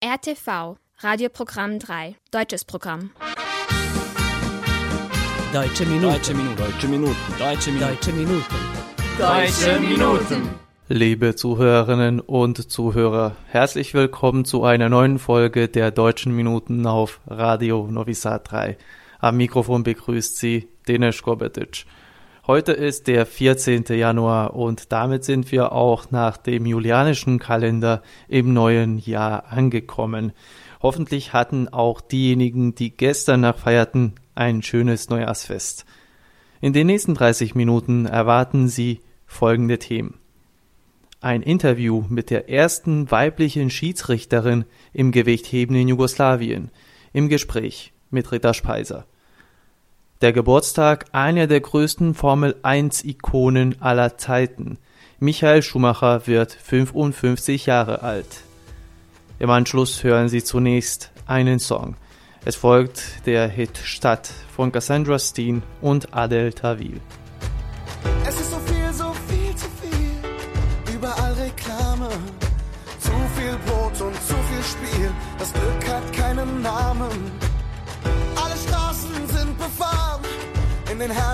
RTV, Radioprogramm 3, deutsches Programm. Deutsche Minuten. Deutsche Minuten. Deutsche Minuten. Deutsche Minuten. Deutsche Minuten. Deutsche Minuten. Liebe Zuhörerinnen und Zuhörer, herzlich willkommen zu einer neuen Folge der Deutschen Minuten auf Radio Novi Sad 3. Am Mikrofon begrüßt Sie Denis Gobetic. Heute ist der 14. Januar und damit sind wir auch nach dem julianischen Kalender im neuen Jahr angekommen. Hoffentlich hatten auch diejenigen, die gestern noch feierten, ein schönes Neujahrsfest. In den nächsten 30 Minuten erwarten Sie folgende Themen. Ein Interview mit der ersten weiblichen Schiedsrichterin im Gewichtheben in Jugoslawien. Im Gespräch mit Rita Speiser. Der Geburtstag einer der größten Formel 1 Ikonen aller Zeiten. Michael Schumacher wird 55 Jahre alt. Im Anschluss hören Sie zunächst einen Song. Es folgt der Hit Stadt von Cassandra Steen und Adel Tawil.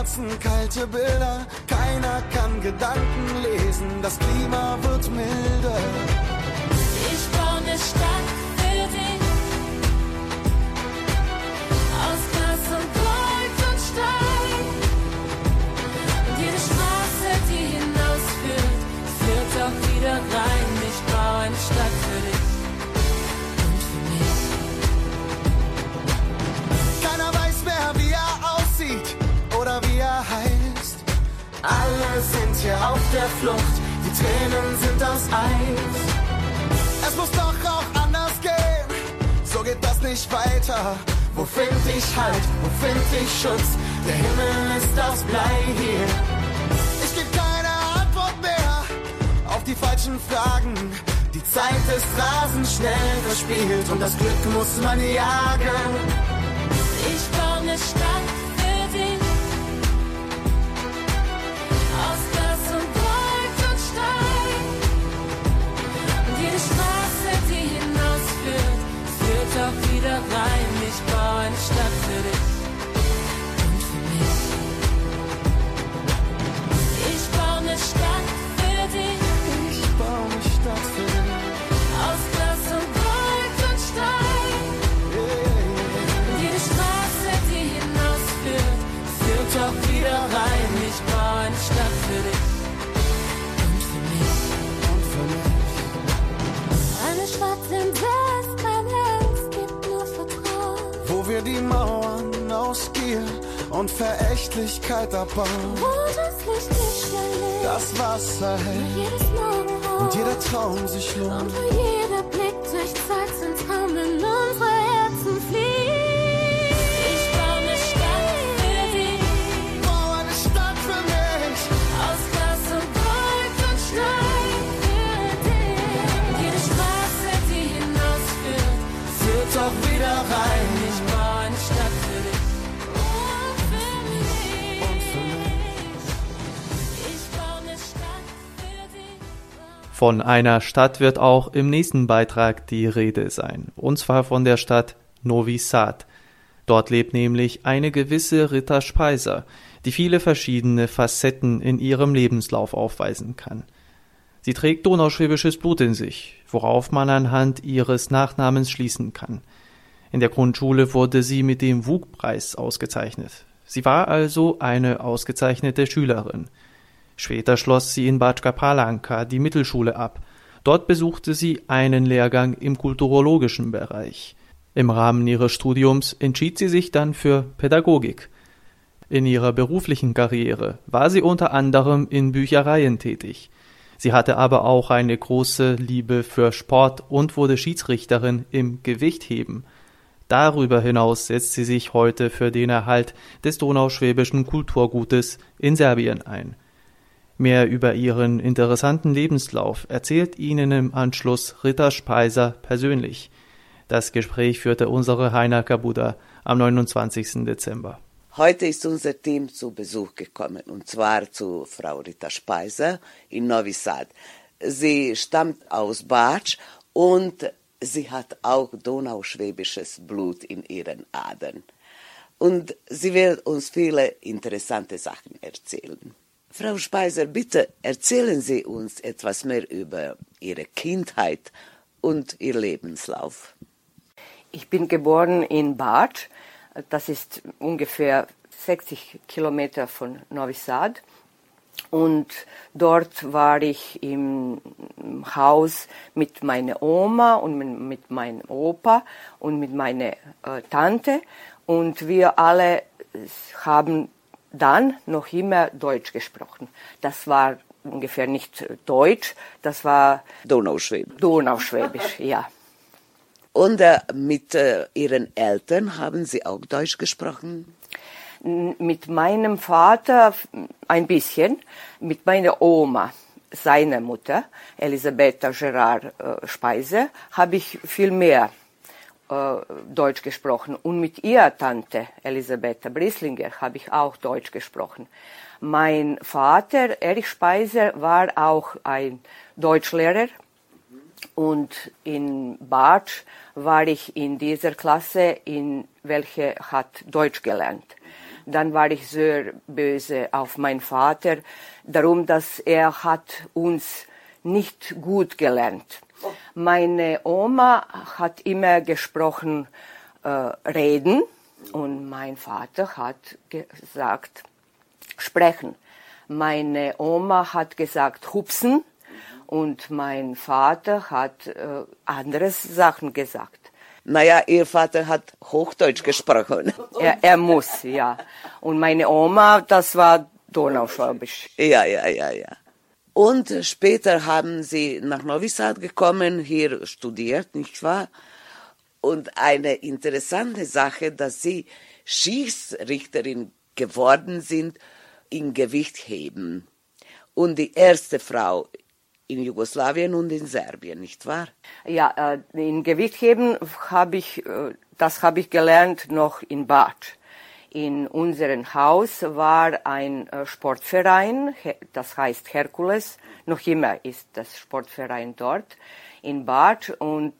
Herzen kalte Bilder. Keiner kann Gedanken lesen. Das Klima wird milder. Alle sind hier auf der Flucht, die Tränen sind aus Eis. Es muss doch auch anders gehen, so geht das nicht weiter. Wo find ich Halt, wo find ich Schutz? Der Himmel ist aus Blei hier. Ich geb keine Antwort mehr auf die falschen Fragen. Die Zeit ist rasend schnell verspielt und das Glück muss man jagen. Ich baue eine Stadt wieder rein. Ich baue eine Stadt für dich und für mich. Ich baue eine Stadt für dich. Ich baue eine Stadt für dich. Aus Glas und Gold und Stein. Jede Straße, die hinausführt, führt auch wieder rein. Ich baue eine Stadt für dich und für mich. Und für mich. Eine Stadt, in der die Mauern aus Gier und Verächtlichkeit abbauen. Wo das Licht verliert. Das Wasser hält jedes Morgenrot. und jeder Traum sich lohnt. Und wo jeder Blick durch Zeit Von einer Stadt wird auch im nächsten Beitrag die Rede sein, und zwar von der Stadt Novi Sad. Dort lebt nämlich eine gewisse Rita Speiser, die viele verschiedene Facetten in ihrem Lebenslauf aufweisen kann. Sie trägt donauschwäbisches Blut in sich, worauf man anhand ihres Nachnamens schließen kann. In der Grundschule wurde sie mit dem WUG-Preis ausgezeichnet. Sie war also eine ausgezeichnete Schülerin. Später schloss sie in Batschka Palanka die Mittelschule ab. Dort besuchte sie einen Lehrgang im kulturologischen Bereich. Im Rahmen ihres Studiums entschied sie sich dann für Pädagogik. In ihrer beruflichen Karriere war sie unter anderem in Büchereien tätig. Sie hatte aber auch eine große Liebe für Sport und wurde Schiedsrichterin im Gewichtheben. Darüber hinaus setzt sie sich heute für den Erhalt des donauschwäbischen Kulturgutes in Serbien ein. Mehr über ihren interessanten Lebenslauf erzählt Ihnen im Anschluss Ritter Speiser persönlich. Das Gespräch führte unsere Heiner Kabuda am 29. Dezember. Heute ist unser Team zu Besuch gekommen und zwar zu Frau Rita Speiser in Novi Sad. Sie stammt aus Batsch und sie hat auch donauschwäbisches Blut in ihren Adern. Und sie wird uns viele interessante Sachen erzählen. Frau Speiser, bitte erzählen Sie uns etwas mehr über Ihre Kindheit und Ihr Lebenslauf. Ich bin geboren in Bad, das ist ungefähr 60 Kilometer von Novi Sad. Und dort war ich im Haus mit meiner Oma und mit meinem Opa und mit meiner äh, Tante. Und wir alle haben dann noch immer Deutsch gesprochen. Das war ungefähr nicht Deutsch, das war Donauschwäbisch. Donauschwäbisch, ja. Und äh, mit äh, Ihren Eltern haben Sie auch Deutsch gesprochen? Mit meinem Vater ein bisschen, mit meiner Oma, seiner Mutter, Elisabetta Gerard äh, Speise, habe ich viel mehr Deutsch gesprochen. Und mit ihrer Tante, Elisabetta Brislinger, habe ich auch Deutsch gesprochen. Mein Vater, Erich Speiser, war auch ein Deutschlehrer. Und in Bad war ich in dieser Klasse, in welche hat Deutsch gelernt. Dann war ich sehr böse auf meinen Vater, darum, dass er hat uns nicht gut gelernt. Meine Oma hat immer gesprochen äh, reden und mein Vater hat gesagt sprechen. Meine Oma hat gesagt hupsen und mein Vater hat äh, anderes Sachen gesagt. Naja, Ihr Vater hat Hochdeutsch gesprochen. Er, er muss, ja. Und meine Oma, das war Donauschwabisch. Ja, ja, ja, ja. Und später haben Sie nach Novi Sad gekommen, hier studiert, nicht wahr? Und eine interessante Sache, dass Sie Schießrichterin geworden sind in Gewichtheben. Und die erste Frau in Jugoslawien und in Serbien, nicht wahr? Ja, äh, in Gewichtheben habe ich, äh, das habe ich gelernt noch in Bad. In unserem Haus war ein äh, Sportverein, das heißt Herkules. Noch immer ist das Sportverein dort in Bad und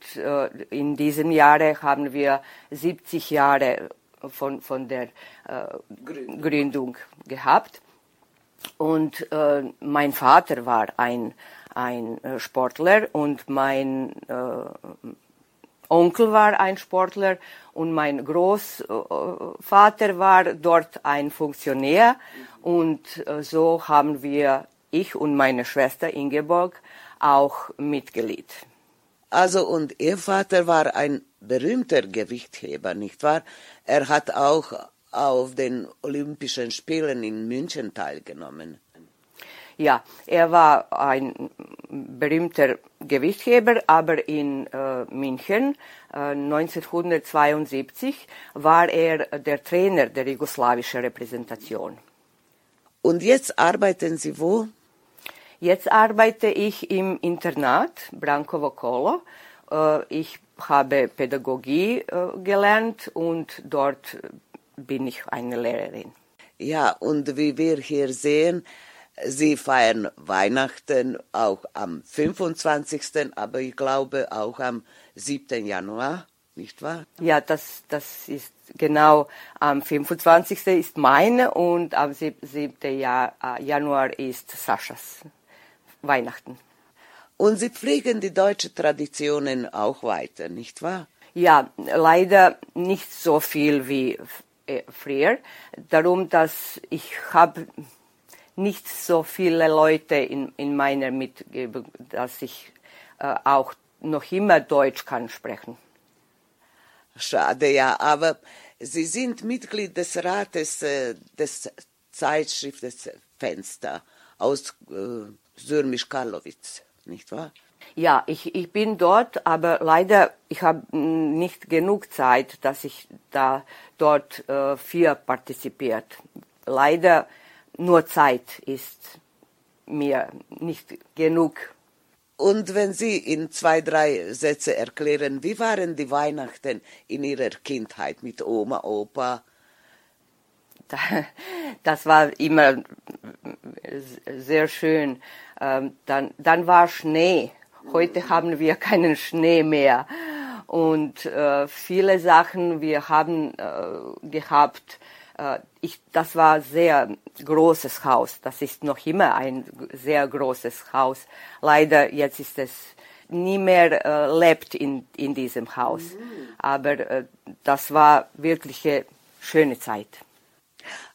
in diesem Jahre haben wir 70 Jahre von, von der Gründung gehabt. Und mein Vater war ein ein äh, Sportler und mein äh, Onkel war ein Sportler und mein Großvater war dort ein Funktionär und äh, so haben wir, ich und meine Schwester Ingeborg, auch Mitglied. Also und Ihr Vater war ein berühmter Gewichtheber, nicht wahr? Er hat auch auf den Olympischen Spielen in München teilgenommen. Ja, er war ein berühmter Gewichtheber, aber in äh, München äh, 1972 war er der Trainer der jugoslawischen Repräsentation. Und jetzt arbeiten Sie wo? Jetzt arbeite ich im Internat Brankovo Kolo. Äh, ich habe Pädagogie äh, gelernt und dort bin ich eine Lehrerin. Ja, und wie wir hier sehen, Sie feiern Weihnachten auch am 25., aber ich glaube auch am 7. Januar, nicht wahr? Ja, das, das ist genau am 25. ist meine und am 7. Äh, Januar ist Saschas Weihnachten. Und Sie pflegen die deutschen Traditionen auch weiter, nicht wahr? Ja, leider nicht so viel wie äh, früher. Darum, dass ich habe nicht so viele Leute in, in meiner Mitgebung, dass ich äh, auch noch immer Deutsch kann sprechen. Schade, ja, aber Sie sind Mitglied des Rates äh, des Zeitschriftes Fenster aus äh, Sürmisch Karlowitz, nicht wahr? Ja, ich, ich bin dort, aber leider, ich habe nicht genug Zeit, dass ich da dort äh, viel partizipiert. Leider nur Zeit ist mir nicht genug. Und wenn Sie in zwei, drei Sätze erklären, wie waren die Weihnachten in Ihrer Kindheit mit Oma, Opa? Das war immer sehr schön. Ähm, dann, dann war Schnee Heute haben wir keinen Schnee mehr. Und äh, viele Sachen wir haben äh, gehabt. Äh, ich, das war sehr großes Haus. Das ist noch immer ein sehr großes Haus. Leider jetzt ist es nie mehr äh, lebt in, in diesem Haus. Mhm. Aber äh, das war wirklich eine schöne Zeit.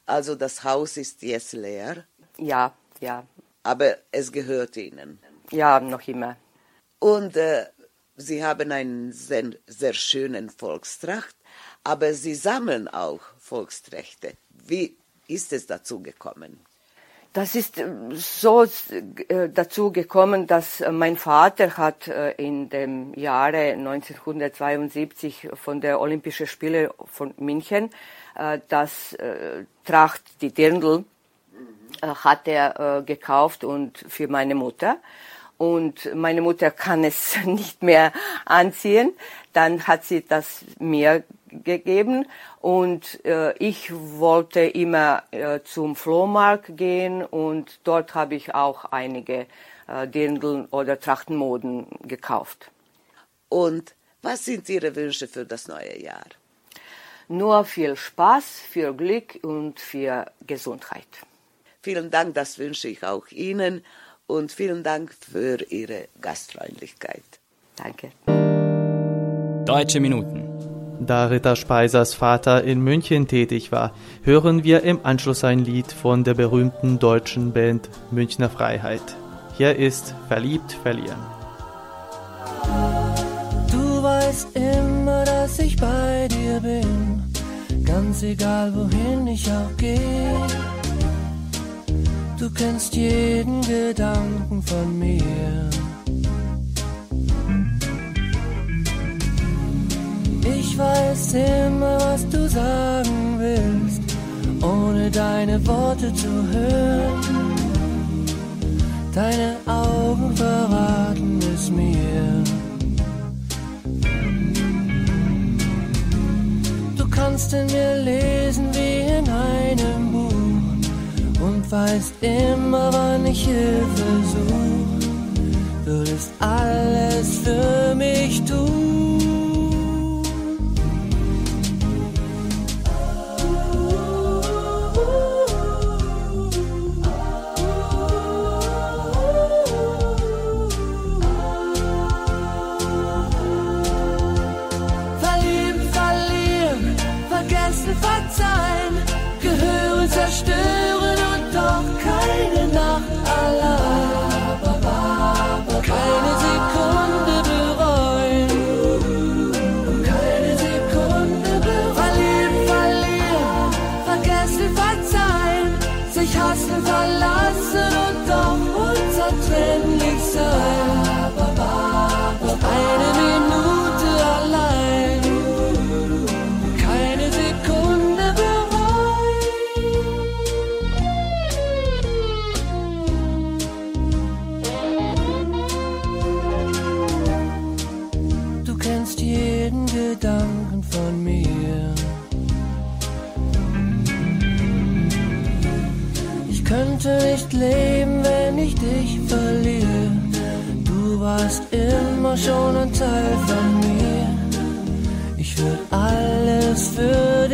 Also das Haus ist jetzt leer? Ja, ja. Aber es gehört Ihnen? Ja, noch immer. Und äh, Sie haben einen sehr, sehr schönen Volkstracht, aber Sie sammeln auch Volksträchte. Wie ist es dazu gekommen? Das ist äh, so äh, dazu gekommen, dass äh, mein Vater hat in dem Jahre 1972 von der Olympischen Spiele von München das Tracht, die Dirndl, hat er gekauft und für meine Mutter und meine Mutter kann es nicht mehr anziehen. Dann hat sie das mir gegeben und äh, ich wollte immer äh, zum Flohmarkt gehen und dort habe ich auch einige äh, Dirndl oder Trachtenmoden gekauft. Und was sind Ihre Wünsche für das neue Jahr? Nur viel Spaß, viel Glück und viel Gesundheit. Vielen Dank, das wünsche ich auch Ihnen und vielen Dank für Ihre Gastfreundlichkeit. Danke. Deutsche Minuten. Da Ritter Speisers Vater in München tätig war, hören wir im Anschluss ein Lied von der berühmten deutschen Band Münchner Freiheit. Hier ist Verliebt verlieren. Du weißt immer, dass ich bei dir bin, ganz egal wohin ich auch gehe Du kennst jeden Gedanken von mir. Ich weiß immer, was du sagen willst, ohne deine Worte zu hören. Deine Augen verraten es mir. Du kannst in mir lesen wie in einem Buch und weißt immer, wann ich Hilfe such. Würdest alles für mich tun. Schon ein Teil von mir. Ich würde alles für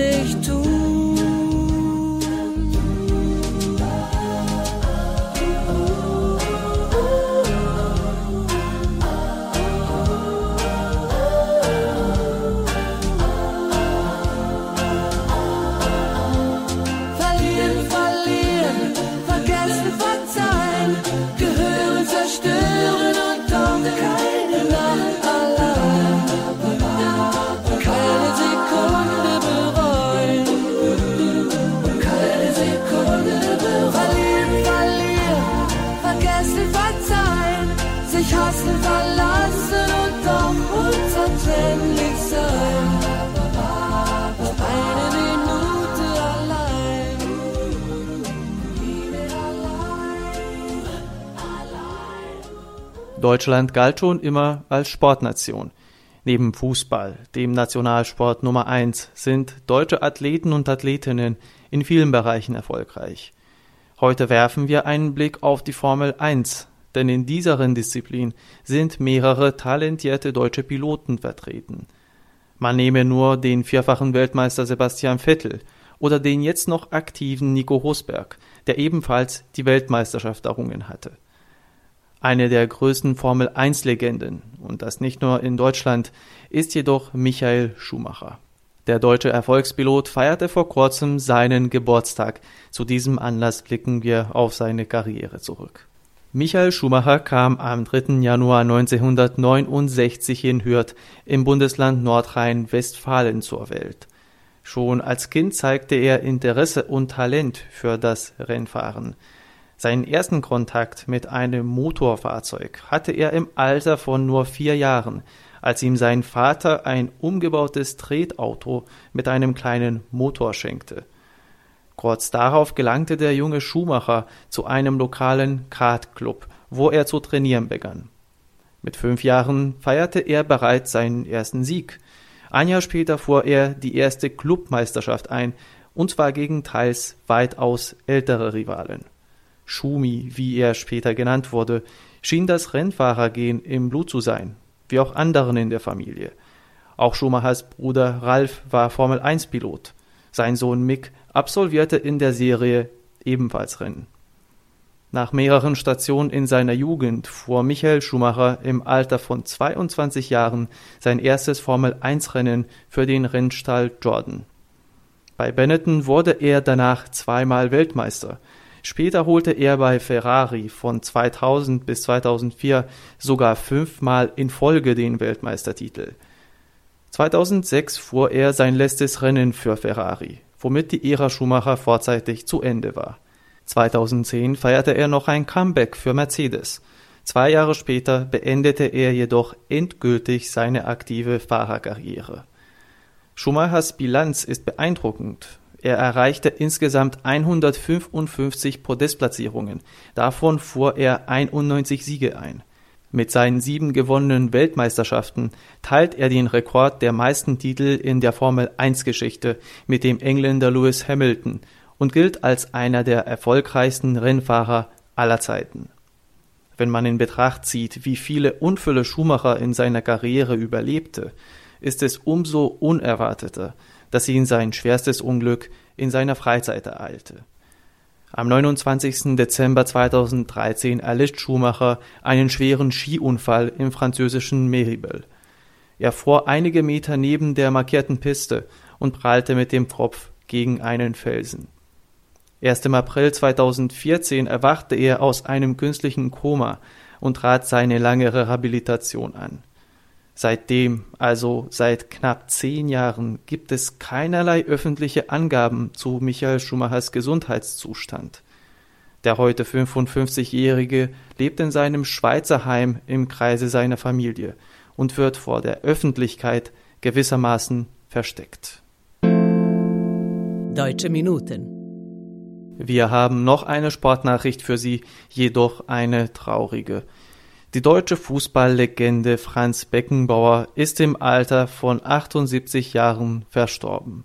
Deutschland galt schon immer als Sportnation. Neben Fußball, dem Nationalsport Nummer eins, sind deutsche Athleten und Athletinnen in vielen Bereichen erfolgreich. Heute werfen wir einen Blick auf die Formel 1, denn in dieser Renndisziplin sind mehrere talentierte deutsche Piloten vertreten. Man nehme nur den vierfachen Weltmeister Sebastian Vettel oder den jetzt noch aktiven Nico Rosberg, der ebenfalls die Weltmeisterschaft errungen hatte. Eine der größten Formel 1 Legenden, und das nicht nur in Deutschland, ist jedoch Michael Schumacher. Der deutsche Erfolgspilot feierte vor kurzem seinen Geburtstag. Zu diesem Anlass blicken wir auf seine Karriere zurück. Michael Schumacher kam am 3. Januar 1969 in Hürth im Bundesland Nordrhein-Westfalen zur Welt. Schon als Kind zeigte er Interesse und Talent für das Rennfahren. Seinen ersten Kontakt mit einem Motorfahrzeug hatte er im Alter von nur vier Jahren als ihm sein Vater ein umgebautes Tretauto mit einem kleinen Motor schenkte. Kurz darauf gelangte der junge Schuhmacher zu einem lokalen Kartclub, wo er zu trainieren begann. Mit fünf Jahren feierte er bereits seinen ersten Sieg. Ein Jahr später fuhr er die erste Clubmeisterschaft ein, und zwar gegen teils weitaus ältere Rivalen. Schumi, wie er später genannt wurde, schien das Rennfahrergehen im Blut zu sein wie auch anderen in der Familie. Auch Schumachers Bruder Ralf war Formel-1-Pilot. Sein Sohn Mick absolvierte in der Serie ebenfalls Rennen. Nach mehreren Stationen in seiner Jugend fuhr Michael Schumacher im Alter von 22 Jahren sein erstes Formel-1-Rennen für den Rennstall Jordan. Bei Benetton wurde er danach zweimal Weltmeister, Später holte er bei Ferrari von 2000 bis 2004 sogar fünfmal in Folge den Weltmeistertitel. 2006 fuhr er sein letztes Rennen für Ferrari, womit die Ära Schumacher vorzeitig zu Ende war. 2010 feierte er noch ein Comeback für Mercedes. Zwei Jahre später beendete er jedoch endgültig seine aktive Fahrerkarriere. Schumachers Bilanz ist beeindruckend. Er erreichte insgesamt 155 Podestplatzierungen, davon fuhr er 91 Siege ein. Mit seinen sieben gewonnenen Weltmeisterschaften teilt er den Rekord der meisten Titel in der Formel-1-Geschichte mit dem Engländer Lewis Hamilton und gilt als einer der erfolgreichsten Rennfahrer aller Zeiten. Wenn man in Betracht zieht, wie viele Unfälle Schumacher in seiner Karriere überlebte, ist es umso unerwarteter, dass ihn sein schwerstes Unglück in seiner Freizeit ereilte. Am 29. Dezember 2013 erlitt Schumacher einen schweren Skiunfall im französischen Meribel. Er fuhr einige Meter neben der markierten Piste und prallte mit dem Kopf gegen einen Felsen. Erst im April 2014 erwachte er aus einem künstlichen Koma und trat seine lange Rehabilitation an. Seitdem, also seit knapp zehn Jahren, gibt es keinerlei öffentliche Angaben zu Michael Schumachers Gesundheitszustand. Der heute 55-Jährige lebt in seinem Schweizer Heim im Kreise seiner Familie und wird vor der Öffentlichkeit gewissermaßen versteckt. Deutsche Minuten. Wir haben noch eine Sportnachricht für Sie, jedoch eine traurige. Die deutsche Fußballlegende Franz Beckenbauer ist im Alter von 78 Jahren verstorben.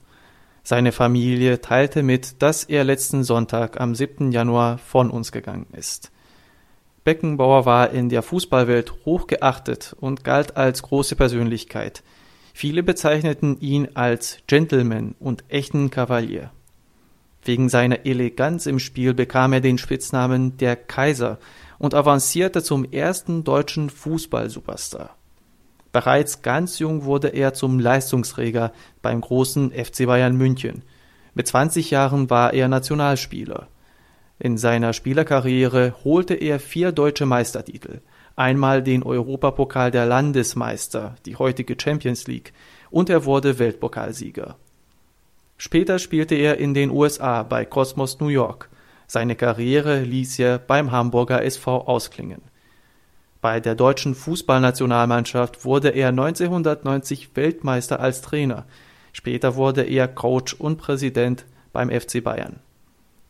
Seine Familie teilte mit, dass er letzten Sonntag am 7. Januar von uns gegangen ist. Beckenbauer war in der Fußballwelt hoch geachtet und galt als große Persönlichkeit. Viele bezeichneten ihn als Gentleman und echten Kavalier. Wegen seiner Eleganz im Spiel bekam er den Spitznamen der Kaiser, und avancierte zum ersten deutschen Fußball-Superstar. Bereits ganz jung wurde er zum Leistungsträger beim großen FC Bayern München. Mit 20 Jahren war er Nationalspieler. In seiner Spielerkarriere holte er vier deutsche Meistertitel, einmal den Europapokal der Landesmeister, die heutige Champions League, und er wurde Weltpokalsieger. Später spielte er in den USA bei Cosmos New York seine Karriere ließ er beim Hamburger SV ausklingen. Bei der deutschen Fußballnationalmannschaft wurde er 1990 Weltmeister als Trainer. Später wurde er Coach und Präsident beim FC Bayern.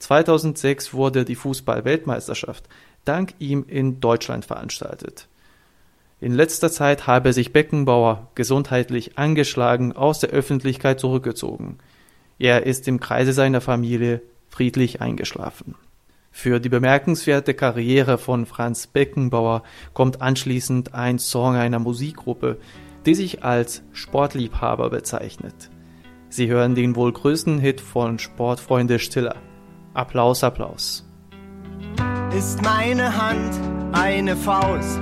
2006 wurde die Fußball-Weltmeisterschaft dank ihm in Deutschland veranstaltet. In letzter Zeit habe sich Beckenbauer gesundheitlich angeschlagen aus der Öffentlichkeit zurückgezogen. Er ist im Kreise seiner Familie friedlich eingeschlafen. Für die bemerkenswerte Karriere von Franz Beckenbauer kommt anschließend ein Song einer Musikgruppe, die sich als Sportliebhaber bezeichnet. Sie hören den wohl größten Hit von Sportfreunde Stiller. Applaus, Applaus. Ist meine Hand eine Faust,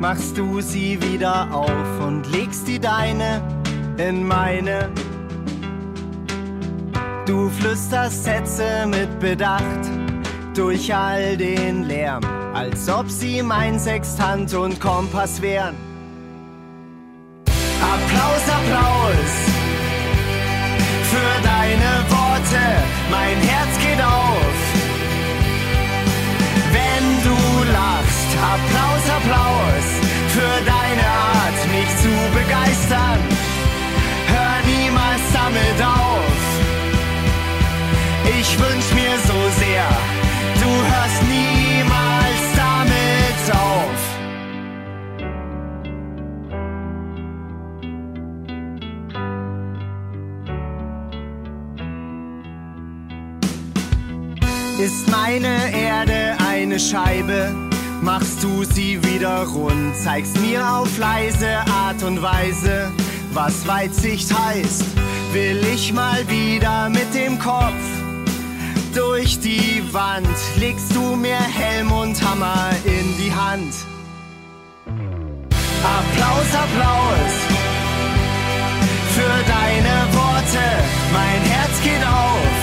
machst du sie wieder auf und legst die deine in meine. Du flüsterst Sätze mit Bedacht durch all den Lärm, als ob sie mein Sextant und Kompass wären. Applaus, Applaus für deine Worte, mein Herz geht auf. Ich wünsch mir so sehr, du hörst niemals damit auf. Ist meine Erde eine Scheibe? Machst du sie wieder rund, zeigst mir auf leise Art und Weise, was Weitsicht heißt. Will ich mal wieder mit dem Kopf durch die Wand, legst du mir Helm und Hammer in die Hand. Applaus, Applaus für deine Worte, mein Herz geht auf.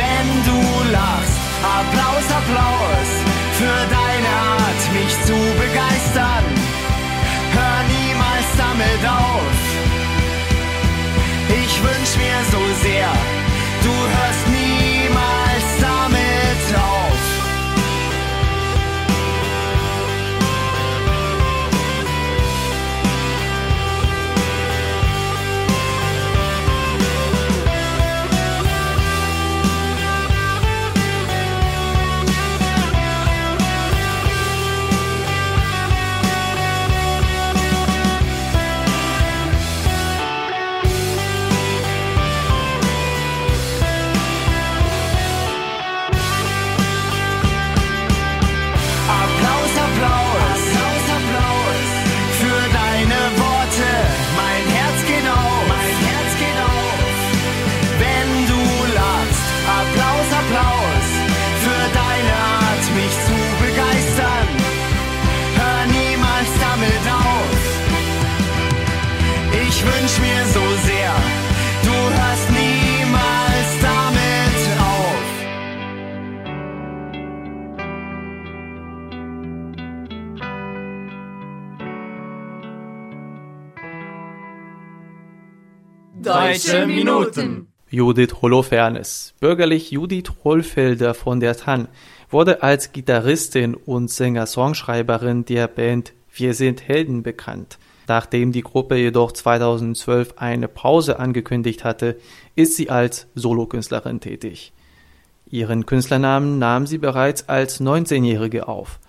Wenn du lachst, Applaus, Applaus für deine Art, mich zu begeistern. Hör niemals damit auf. Ich wünsch mir so sehr, du hörst Deutsche Minuten. Judith Holofernes, bürgerlich Judith Hohlfelder von der Tann, wurde als Gitarristin und Sänger-Songschreiberin der Band Wir sind Helden bekannt. Nachdem die Gruppe jedoch 2012 eine Pause angekündigt hatte, ist sie als Solokünstlerin tätig. Ihren Künstlernamen nahm sie bereits als 19-Jährige auf.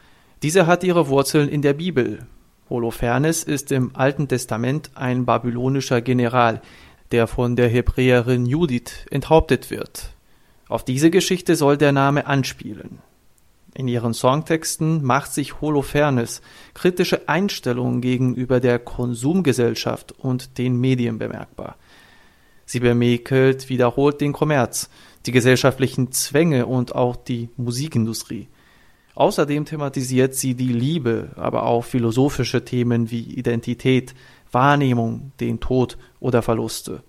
Diese hat ihre Wurzeln in der Bibel. Holofernes ist im Alten Testament ein babylonischer General, der von der Hebräerin Judith enthauptet wird. Auf diese Geschichte soll der Name anspielen. In ihren Songtexten macht sich Holofernes kritische Einstellungen gegenüber der Konsumgesellschaft und den Medien bemerkbar. Sie bemäkelt wiederholt den Kommerz, die gesellschaftlichen Zwänge und auch die Musikindustrie. Außerdem thematisiert sie die Liebe, aber auch philosophische Themen wie Identität, Wahrnehmung, den Tod oder Verluste.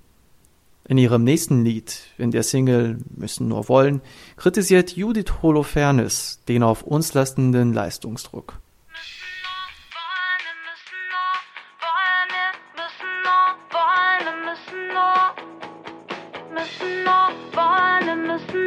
In ihrem nächsten Lied, in der Single Müssen nur wollen, kritisiert Judith Holofernes den auf uns lastenden Leistungsdruck. Muss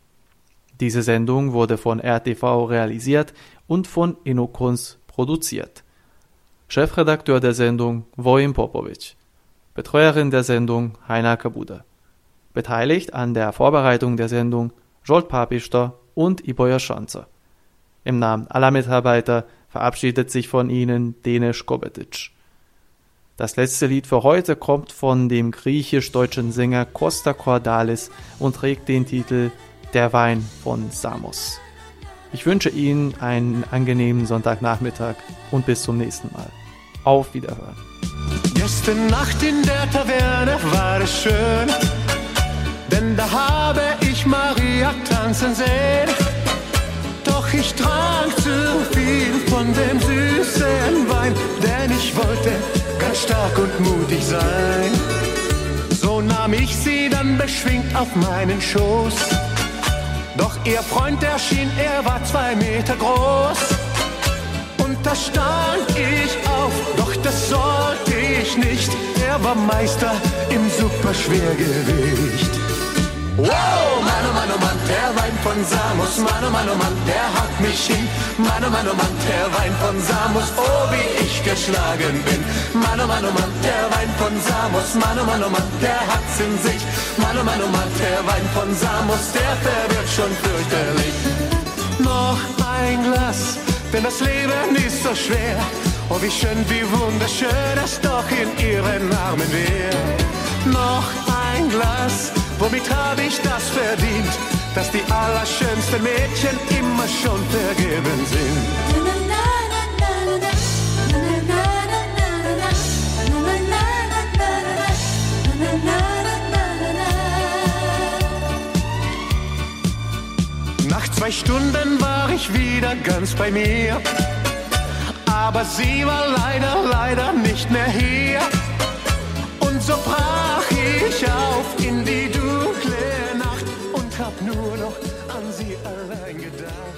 Diese Sendung wurde von RTV realisiert und von Innokunst produziert. Chefredakteur der Sendung Vojin Popovic. Betreuerin der Sendung Heiner Kabuda. Beteiligt an der Vorbereitung der Sendung Jolt Papister und Iboja Schanzer. Im Namen aller Mitarbeiter verabschiedet sich von Ihnen Denis Kobetic. Das letzte Lied für heute kommt von dem griechisch-deutschen Sänger Costa Cordalis und trägt den Titel Der Wein von Samos. Ich wünsche Ihnen einen angenehmen Sonntagnachmittag und bis zum nächsten Mal. Auf Wiederhören. Gestern Nacht in der Taverne war es schön, denn da habe ich Maria tanzen sehen. Doch ich trank zu viel von dem süßen Wein, denn ich wollte ganz stark und mutig sein. So nahm ich sie dann beschwingt auf meinen Schoß. Ihr Freund erschien, er war zwei Meter groß. Und da stand ich auf, doch das sollte ich nicht. Er war Meister im Superschwergewicht. Wow, Mann, oh Mann, oh Mann, der Wein von Samus, Mann, oh Mann, oh Mann, der haut mich hin. Mann, oh Mann, oh Mann, der Wein von Samus, oh, wie ich geschlagen bin. Mann, oh Mann, oh Mann, der Wein von Samus, Mann, oh Mann, oh Mann, der hat's in sich. Mann, oh Mann, oh Mann, der Wein von Samus, der verwirrt schon fürchterlich. Noch ein Glas denn das Leben ist so schwer. Oh, wie schön, wie wunderschön es doch in ihren Armen wäre. Noch ein Glas, womit habe ich das verdient, dass die allerschönsten Mädchen immer schon vergeben sind. Nach zwei Stunden war ich wieder ganz bei mir. Aber sie war leider, leider nicht mehr hier. Und so brach ich auf in die hab nur noch an sie allein gedacht.